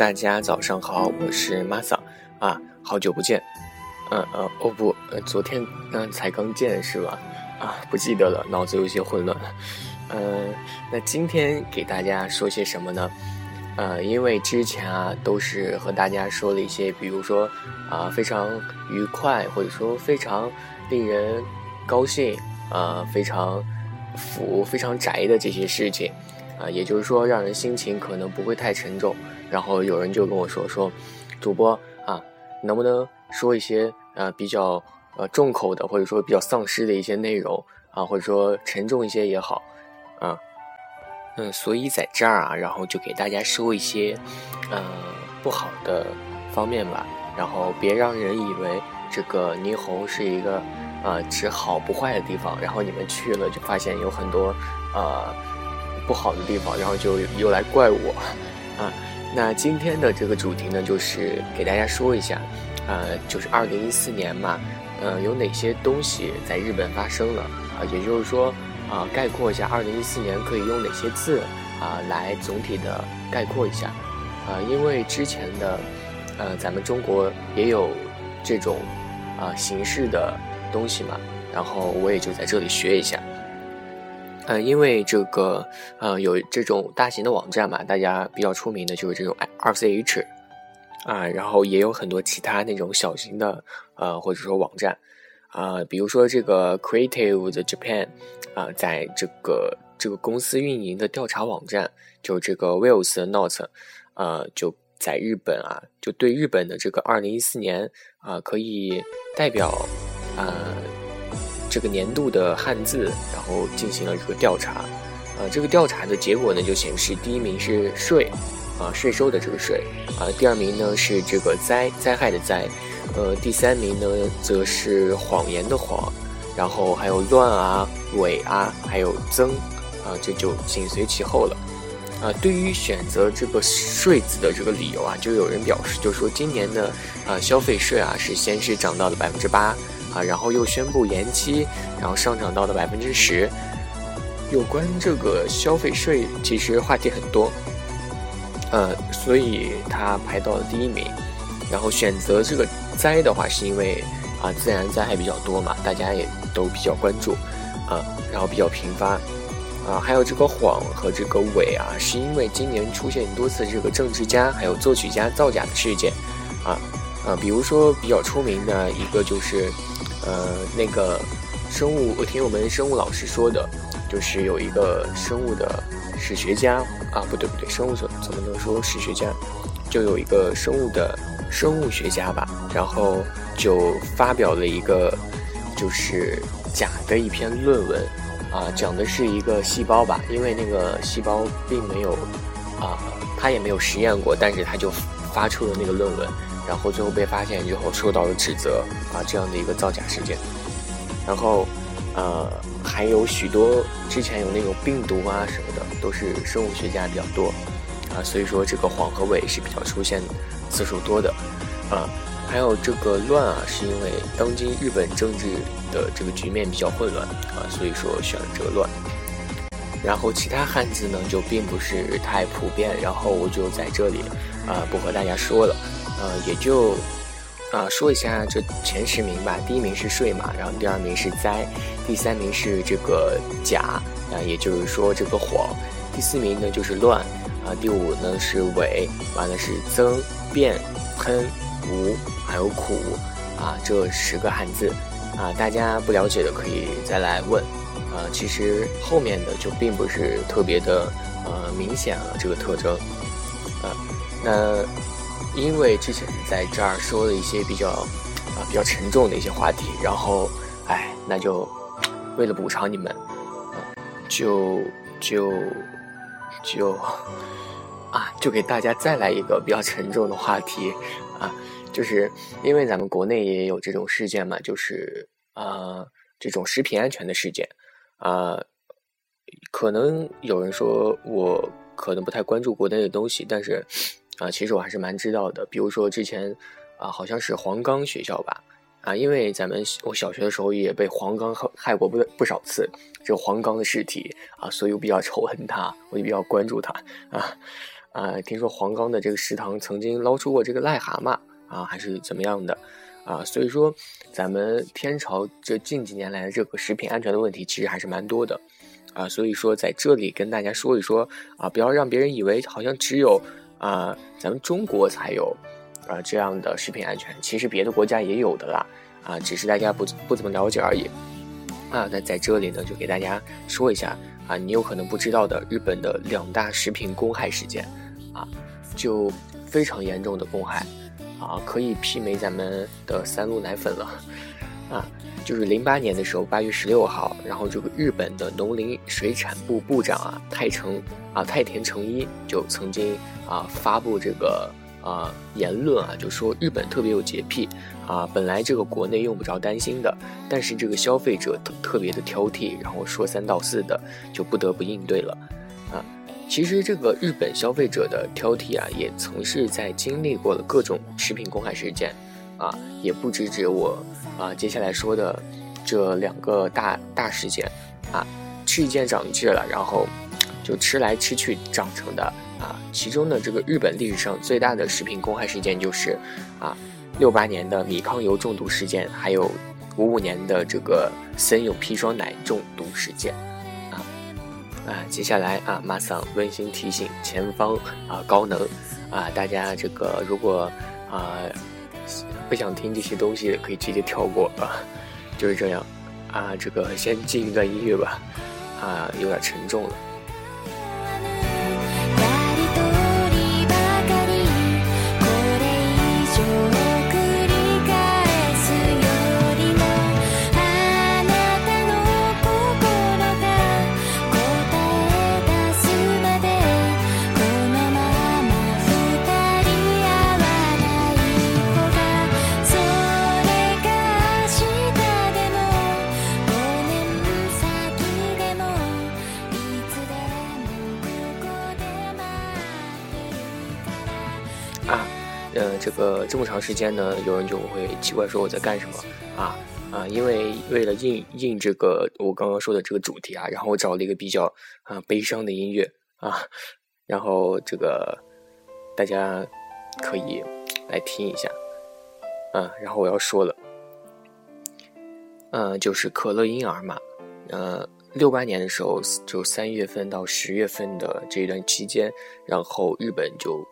大家早上好，我是 Masa 啊，好久不见，嗯呃哦不，呃昨天嗯才刚见是吧？啊不记得了，脑子有些混乱。嗯，那今天给大家说些什么呢？呃，因为之前啊都是和大家说了一些，比如说啊非常愉快，或者说非常令人高兴，啊非常腐、非常宅的这些事情，啊也就是说让人心情可能不会太沉重。然后有人就跟我说说，主播啊，能不能说一些呃比较呃重口的，或者说比较丧尸的一些内容啊，或者说沉重一些也好，啊，嗯，所以在这儿啊，然后就给大家说一些呃不好的方面吧，然后别让人以为这个霓虹是一个呃只好不坏的地方，然后你们去了就发现有很多呃不好的地方，然后就又来怪我 啊。那今天的这个主题呢，就是给大家说一下，呃，就是二零一四年嘛，呃，有哪些东西在日本发生了啊？也就是说，啊，概括一下二零一四年可以用哪些字啊来总体的概括一下啊？因为之前的，呃，咱们中国也有这种啊形式的东西嘛，然后我也就在这里学一下。呃，因为这个，呃，有这种大型的网站嘛，大家比较出名的就是这种 RCH，啊，然后也有很多其他那种小型的，呃，或者说网站，啊，比如说这个 Creative 的 Japan，啊，在这个这个公司运营的调查网站，就这个 Wales Note，呃，就在日本啊，就对日本的这个二零一四年啊，可以代表，呃。这个年度的汉字，然后进行了一个调查，呃，这个调查的结果呢，就显示第一名是税，啊，税收的这个税，啊，第二名呢是这个灾灾害的灾，呃，第三名呢则是谎言的谎，然后还有乱啊、伪啊，还有增，啊，这就紧随其后了，啊，对于选择这个税字的这个理由啊，就有人表示，就说今年的啊消费税啊是先是涨到了百分之八。啊，然后又宣布延期，然后上涨到了百分之十。有关这个消费税，其实话题很多，呃，所以它排到了第一名。然后选择这个灾的话，是因为啊，自然灾害比较多嘛，大家也都比较关注，啊，然后比较频发，啊，还有这个谎和这个伪啊，是因为今年出现多次这个政治家还有作曲家造假的事件，啊，啊，比如说比较出名的一个就是。呃，那个生物，我听我们生物老师说的，就是有一个生物的史学家啊，不对不对，生物怎怎么能说史学家？就有一个生物的生物学家吧，然后就发表了一个就是假的一篇论文啊，讲的是一个细胞吧，因为那个细胞并没有啊，他也没有实验过，但是他就发出了那个论文。然后最后被发现之后受到了指责啊，这样的一个造假事件。然后，呃，还有许多之前有那种病毒啊什么的，都是生物学家比较多啊，所以说这个谎和伪是比较出现次数多的啊。还有这个乱啊，是因为当今日本政治的这个局面比较混乱啊，所以说选了这个乱。然后其他汉字呢就并不是太普遍，然后我就在这里啊不和大家说了。呃，也就啊说一下这前十名吧。第一名是睡嘛，然后第二名是灾，第三名是这个假啊，也就是说这个谎。第四名呢就是乱啊，第五呢是伪，完了是增变喷无还有苦啊，这十个汉字啊，大家不了解的可以再来问啊。其实后面的就并不是特别的呃明显了这个特征啊，那。因为之前在这儿说了一些比较啊比较沉重的一些话题，然后，哎，那就为了补偿你们，就就就啊就给大家再来一个比较沉重的话题啊，就是因为咱们国内也有这种事件嘛，就是啊这种食品安全的事件啊，可能有人说我可能不太关注国内的东西，但是啊其实我还是蛮知道的，比如说之前啊好像是黄冈学校吧。啊，因为咱们我小学的时候也被黄冈害过不不少次，这个黄冈的尸体啊，所以我比较仇恨他，我也比较关注他啊啊！听说黄冈的这个食堂曾经捞出过这个癞蛤蟆啊，还是怎么样的啊？所以说，咱们天朝这近几年来的这个食品安全的问题其实还是蛮多的啊，所以说在这里跟大家说一说啊，不要让别人以为好像只有啊咱们中国才有。啊，这样的食品安全其实别的国家也有的啦，啊，只是大家不不怎么了解而已。啊，那在这里呢，就给大家说一下啊，你有可能不知道的日本的两大食品公害事件，啊，就非常严重的公害，啊，可以媲美咱们的三鹿奶粉了，啊，就是零八年的时候，八月十六号，然后这个日本的农林水产部部长啊，太成啊太田诚一就曾经啊发布这个。啊，言论啊，就说日本特别有洁癖啊，本来这个国内用不着担心的，但是这个消费者特特别的挑剔，然后说三道四的，就不得不应对了啊。其实这个日本消费者的挑剔啊，也曾是在经历过了各种食品公害事件啊，也不止指我啊接下来说的这两个大大事件啊，吃一堑长一智了，然后就吃来吃去长成的。啊，其中呢，这个日本历史上最大的食品公害事件就是，啊，六八年的米糠油中毒事件，还有五五年的这个森永砒霜奶中毒事件，啊，啊，接下来啊，马桑温馨提醒前方啊高能，啊，大家这个如果啊不想听这些东西，可以直接跳过啊，就是这样，啊，这个先进一段音乐吧，啊，有点沉重了。这么长时间呢，有人就会奇怪说我在干什么啊啊！因为为了应应这个我刚刚说的这个主题啊，然后我找了一个比较啊悲伤的音乐啊，然后这个大家可以来听一下啊。然后我要说了，嗯，就是可乐婴儿嘛，呃，六八年的时候，就三月份到十月份的这段期间，然后日本就。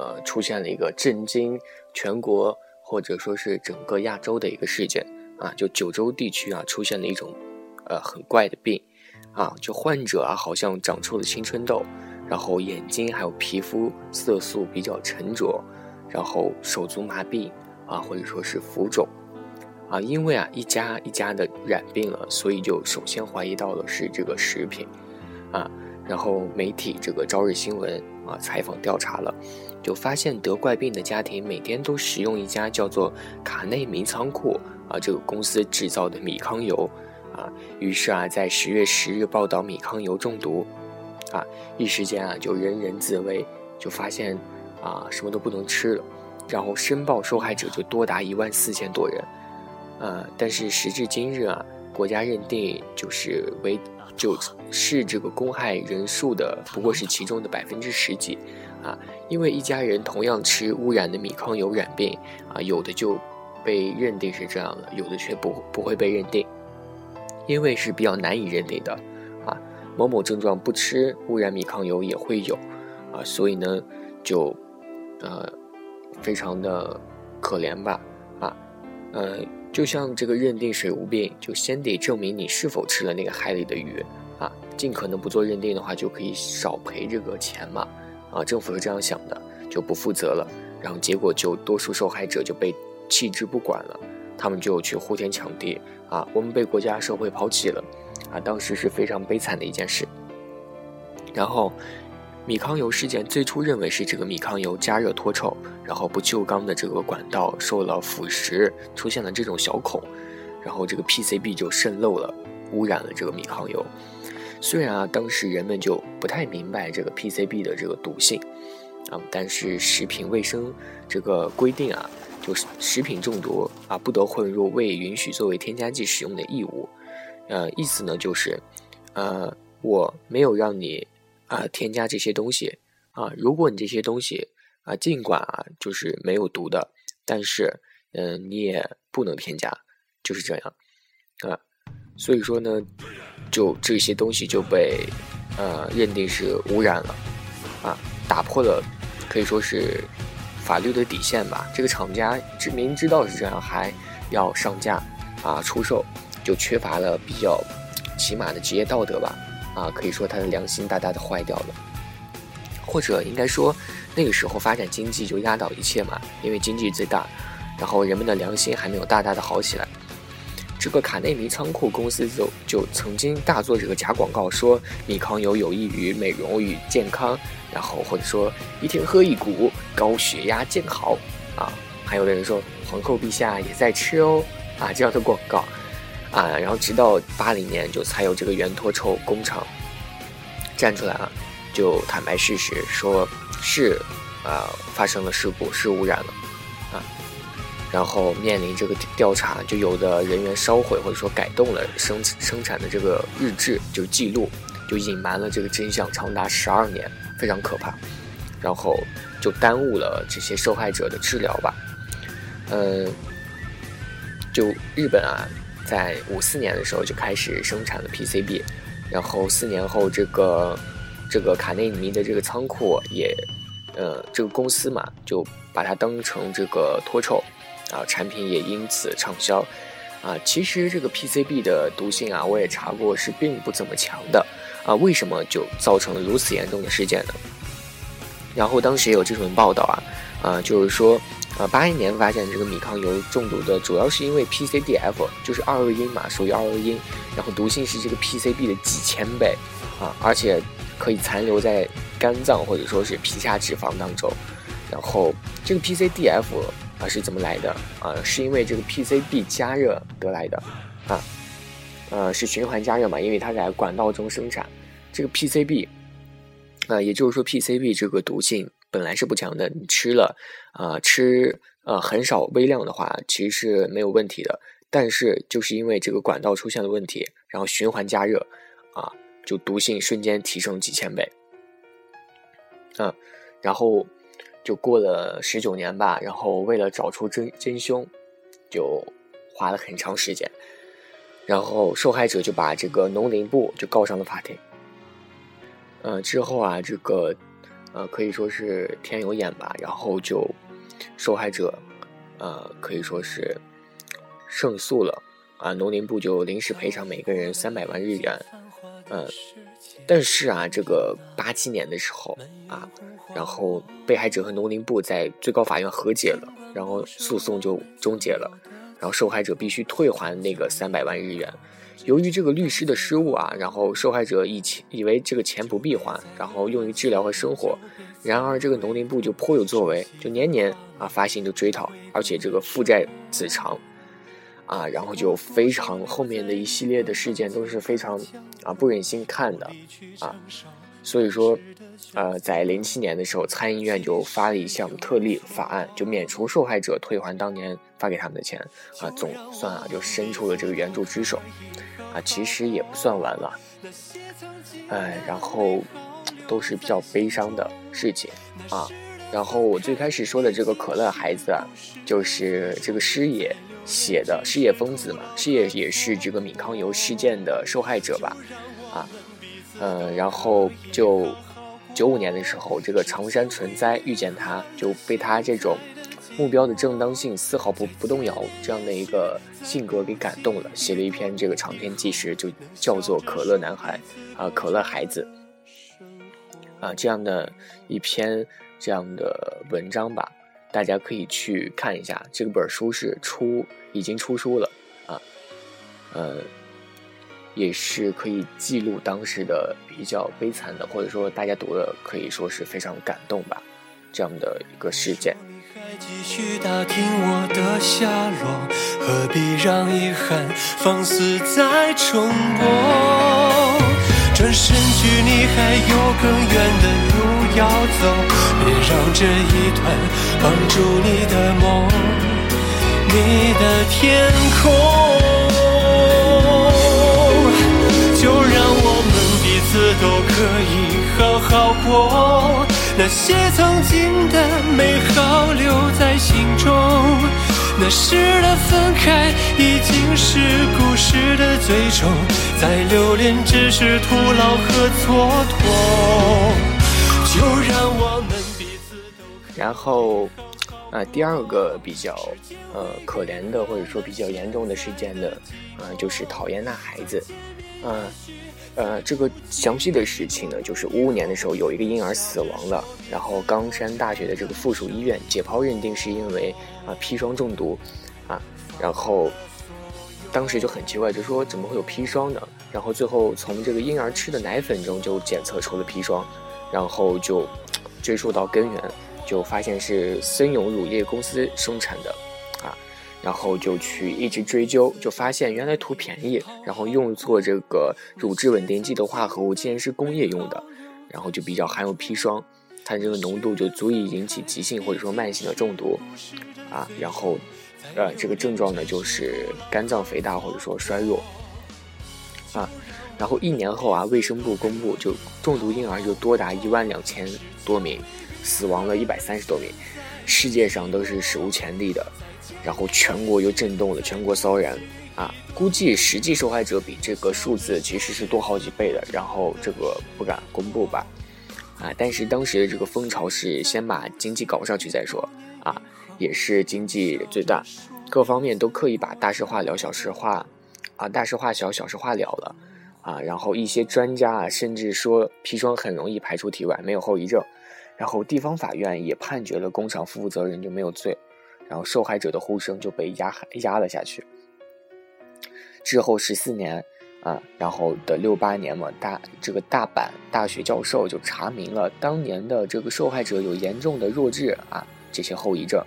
呃，出现了一个震惊全国或者说是整个亚洲的一个事件啊，就九州地区啊出现了一种呃很怪的病啊，就患者啊好像长出了青春痘，然后眼睛还有皮肤色素比较沉着，然后手足麻痹啊，或者说是浮肿。啊，因为啊一家一家的染病了，所以就首先怀疑到的是这个食品啊，然后媒体这个朝日新闻啊采访调查了。就发现得怪病的家庭每天都使用一家叫做卡内米仓库啊这个公司制造的米糠油啊，于是啊在十月十日报道米糠油中毒啊，一时间啊就人人自危，就发现啊什么都不能吃了，然后申报受害者就多达一万四千多人，呃，但是时至今日啊，国家认定就是为就是这个公害人数的不过是其中的百分之十几。啊，因为一家人同样吃污染的米糠油染病，啊，有的就被认定是这样的，有的却不不会被认定，因为是比较难以认定的，啊，某某症状不吃污染米糠油也会有，啊，所以呢，就，呃，非常的可怜吧，啊，呃，就像这个认定水无病，就先得证明你是否吃了那个海里的鱼，啊，尽可能不做认定的话，就可以少赔这个钱嘛。啊，政府是这样想的，就不负责了，然后结果就多数受害者就被弃之不管了，他们就去呼天抢地啊，我们被国家社会抛弃了，啊，当时是非常悲惨的一件事。然后，米糠油事件最初认为是这个米糠油加热脱臭，然后不锈钢的这个管道受了腐蚀，出现了这种小孔，然后这个 PCB 就渗漏了，污染了这个米糠油。虽然啊，当时人们就不太明白这个 PCB 的这个毒性啊，但是食品卫生这个规定啊，就是食品中毒啊不得混入未允许作为添加剂使用的异物。呃，意思呢就是，呃，我没有让你。啊，添加这些东西啊，如果你这些东西啊，尽管啊就是没有毒的，但是嗯，你也不能添加，就是这样啊。所以说呢，就这些东西就被呃认定是污染了啊，打破了可以说是法律的底线吧。这个厂家知明知道是这样，还要上架啊出售，就缺乏了比较起码的职业道德吧。啊，可以说他的良心大大的坏掉了，或者应该说，那个时候发展经济就压倒一切嘛，因为经济最大，然后人们的良心还没有大大的好起来。这个卡内尼仓库公司就就曾经大做这个假广告，说米糠油有益于美容与健康，然后或者说一天喝一股，高血压见好啊，还有的人说皇后陛下也在吃哦啊这样的广告。啊，然后直到八零年就才有这个原脱臭工厂站出来啊，就坦白事实，说是啊发生了事故，是污染了啊，然后面临这个调查，就有的人员烧毁或者说改动了生生产的这个日志，就记录，就隐瞒了这个真相长达十二年，非常可怕，然后就耽误了这些受害者的治疗吧，嗯，就日本啊。在五四年的时候就开始生产了 PCB，然后四年后这个这个卡内尼的这个仓库也，呃，这个公司嘛就把它当成这个脱臭，啊，产品也因此畅销，啊，其实这个 PCB 的毒性啊，我也查过是并不怎么强的，啊，为什么就造成了如此严重的事件呢？然后当时也有这种报道啊，啊，就是说。啊，八一年发现这个米糠油中毒的主要是因为 PCDF，就是二恶英嘛，属于二恶英，然后毒性是这个 PCB 的几千倍，啊，而且可以残留在肝脏或者说是皮下脂肪当中，然后这个 PCDF 啊是怎么来的啊？是因为这个 PCB 加热得来的，啊，呃是循环加热嘛，因为它在管道中生产，这个 PCB，啊，也就是说 PCB 这个毒性。本来是不强的，你吃了，啊，吃呃很少微量的话，其实是没有问题的。但是就是因为这个管道出现了问题，然后循环加热，啊，就毒性瞬间提升几千倍。嗯，然后就过了十九年吧，然后为了找出真真凶，就花了很长时间，然后受害者就把这个农林部就告上了法庭。呃，之后啊，这个。呃，可以说是天有眼吧，然后就受害者，呃，可以说是胜诉了，啊，农林部就临时赔偿每个人三百万日元，呃，但是啊，这个八七年的时候啊，然后被害者和农林部在最高法院和解了，然后诉讼就终结了，然后受害者必须退还那个三百万日元。由于这个律师的失误啊，然后受害者以前以为这个钱不必还，然后用于治疗和生活。然而这个农林部就颇有作为，就年年啊发行就追讨，而且这个负债子偿，啊，然后就非常后面的一系列的事件都是非常啊不忍心看的啊。所以说，呃，在零七年的时候，参议院就发了一项特例法案，就免除受害者退还当年发给他们的钱啊，总算啊就伸出了这个援助之手。啊，其实也不算完了，哎，然后都是比较悲伤的事情啊。然后我最开始说的这个可乐孩子啊，就是这个师爷写的，师爷疯子嘛，师爷也是这个米糠油事件的受害者吧？呃，然后就九五年的时候，这个长山纯哉遇见他，就被他这种。目标的正当性丝毫不不动摇，这样的一个性格给感动了，写了一篇这个长篇纪实，就叫做《可乐男孩》啊，可乐孩子啊，这样的一篇这样的文章吧，大家可以去看一下。这本书是出已经出书了啊，呃，也是可以记录当时的比较悲惨的，或者说大家读的可以说是非常感动吧，这样的一个事件。继续打听我的下落，何必让遗憾放肆再重播？转身距离还有更远的路要走，别让这一段绑住你的梦，你的天空。们彼此都可以好好过，那些曾经的美好留在心中，那时的分开已经是故事的最终，再留恋只是徒劳和蹉跎。就让我们彼此都。然后，啊，第二个比较呃可怜的或者说比较严重的事件呢，呃，就是讨厌那孩子，嗯。呃，呃这个详细的事情呢，就是五五年的时候有一个婴儿死亡了，然后冈山大学的这个附属医院解剖认定是因为啊砒霜中毒，啊，然后当时就很奇怪，就说怎么会有砒霜呢？然后最后从这个婴儿吃的奶粉中就检测出了砒霜，然后就追溯到根源，就发现是森永乳业公司生产的。然后就去一直追究，就发现原来图便宜，然后用作这个乳质稳定剂的化合物竟然是工业用的，然后就比较含有砒霜，它这个浓度就足以引起急性或者说慢性的中毒，啊，然后，呃，这个症状呢就是肝脏肥大或者说衰弱，啊，然后一年后啊，卫生部公布就中毒婴儿就多达一万两千多名，死亡了一百三十多名，世界上都是史无前例的。然后全国又震动了，全国骚然，啊，估计实际受害者比这个数字其实是多好几倍的，然后这个不敢公布吧，啊，但是当时的这个风潮是先把经济搞上去再说，啊，也是经济最大，各方面都刻意把大事化了，小事化，啊，大事化小，小事化了了，啊，然后一些专家啊，甚至说砒霜很容易排出体外，没有后遗症，然后地方法院也判决了工厂负责人就没有罪。然后受害者的呼声就被压压了下去。之后十四年，啊，然后的六八年嘛，大这个大阪大学教授就查明了当年的这个受害者有严重的弱智啊这些后遗症，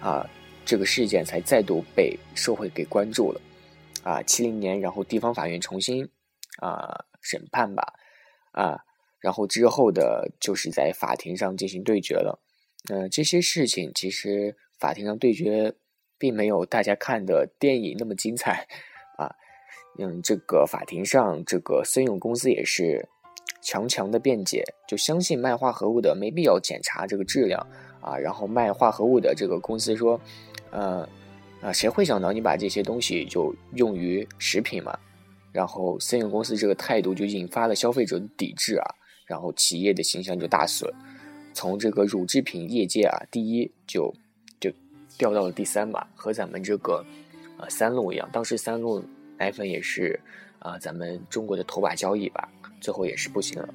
啊，这个事件才再度被社会给关注了。啊，七零年，然后地方法院重新啊审判吧，啊，然后之后的就是在法庭上进行对决了。嗯，这些事情其实。法庭上对决，并没有大家看的电影那么精彩，啊，嗯，这个法庭上，这个森永公司也是强强的辩解，就相信卖化合物的没必要检查这个质量，啊，然后卖化合物的这个公司说，呃，啊，谁会想到你把这些东西就用于食品嘛？然后森永公司这个态度就引发了消费者的抵制啊，然后企业的形象就大损，从这个乳制品业界啊，第一就。掉到了第三吧，和咱们这个，呃，三鹿一样。当时三鹿奶粉也是，啊，咱们中国的头把交椅吧，最后也是不行了。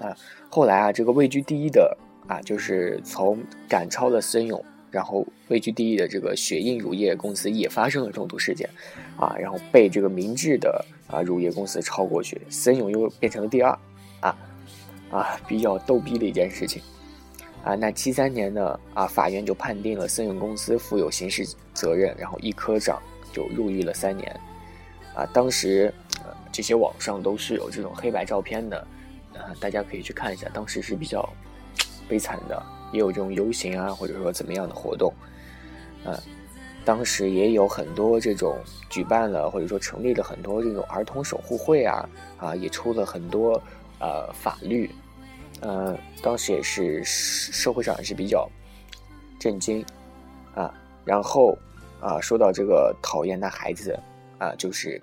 啊，后来啊，这个位居第一的啊，就是从赶超了森永，然后位居第一的这个雪印乳业公司也发生了中毒事件，啊，然后被这个明治的啊乳业公司超过去，森永又变成了第二，啊，啊，比较逗逼的一件事情。啊，那七三年呢？啊，法院就判定了森永公司负有刑事责任，然后一科长就入狱了三年。啊，当时，这些网上都是有这种黑白照片的，啊，大家可以去看一下，当时是比较悲惨的，也有这种游行啊，或者说怎么样的活动。啊，当时也有很多这种举办了或者说成立了很多这种儿童守护会啊，啊，也出了很多呃法律。呃，当时也是社会上也是比较震惊啊。然后啊，说到这个讨厌那孩子啊，就是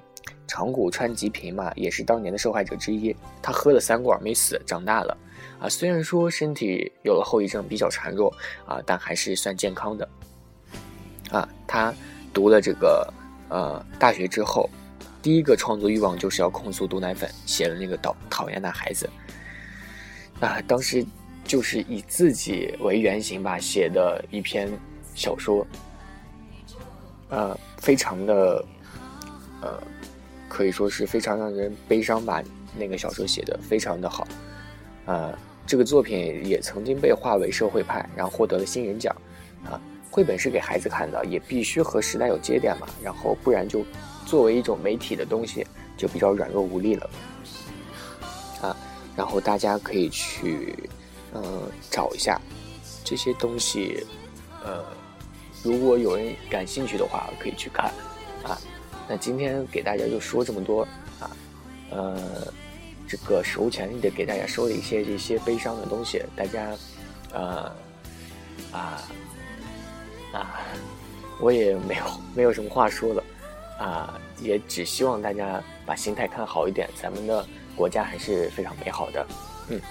长谷川吉平嘛，也是当年的受害者之一。他喝了三罐没死，长大了啊。虽然说身体有了后遗症，比较孱弱啊，但还是算健康的啊。他读了这个呃大学之后，第一个创作欲望就是要控诉毒奶粉，写了那个讨讨厌那孩子。啊，当时就是以自己为原型吧写的一篇小说，呃，非常的呃可以说是非常让人悲伤吧。那个小说写的非常的好，啊，这个作品也曾经被划为社会派，然后获得了新人奖。啊，绘本是给孩子看的，也必须和时代有接点嘛，然后不然就作为一种媒体的东西就比较软弱无力了。然后大家可以去，嗯，找一下这些东西，呃，如果有人感兴趣的话，可以去看。啊，那今天给大家就说这么多。啊，呃。这个史无前例的给大家说了一些这些悲伤的东西，大家，呃，啊，啊，我也没有没有什么话说了，啊，也只希望大家把心态看好一点，咱们的国家还是非常美好的，嗯。